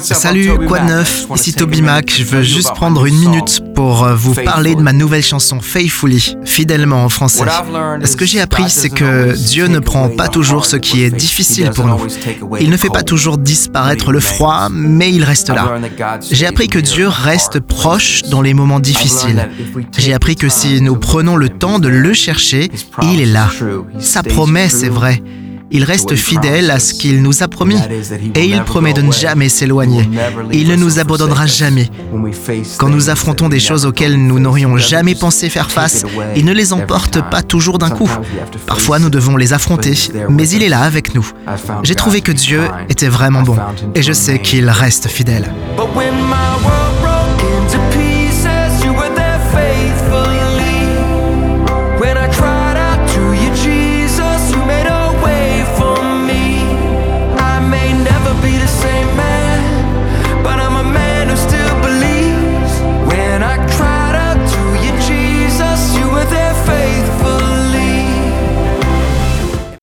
Salut, quoi de neuf? Ici Toby Mac. Je veux juste prendre une minute pour euh, vous parler de ma nouvelle chanson Faithfully, fidèlement en français. Ce que j'ai appris, c'est que Dieu ne prend pas toujours ce qui est difficile pour nous. Il ne fait pas toujours disparaître le froid, mais il reste là. J'ai appris que Dieu reste proche dans les moments difficiles. J'ai appris que si nous prenons le temps de le chercher, il est là. Sa promesse est vraie. Il reste fidèle à ce qu'il nous a promis et il promet de ne jamais s'éloigner. Il ne nous abandonnera jamais. Quand nous affrontons des choses auxquelles nous n'aurions jamais pensé faire face, il ne les emporte pas toujours d'un coup. Parfois nous devons les affronter, mais il est là avec nous. J'ai trouvé que Dieu était vraiment bon et je sais qu'il reste fidèle.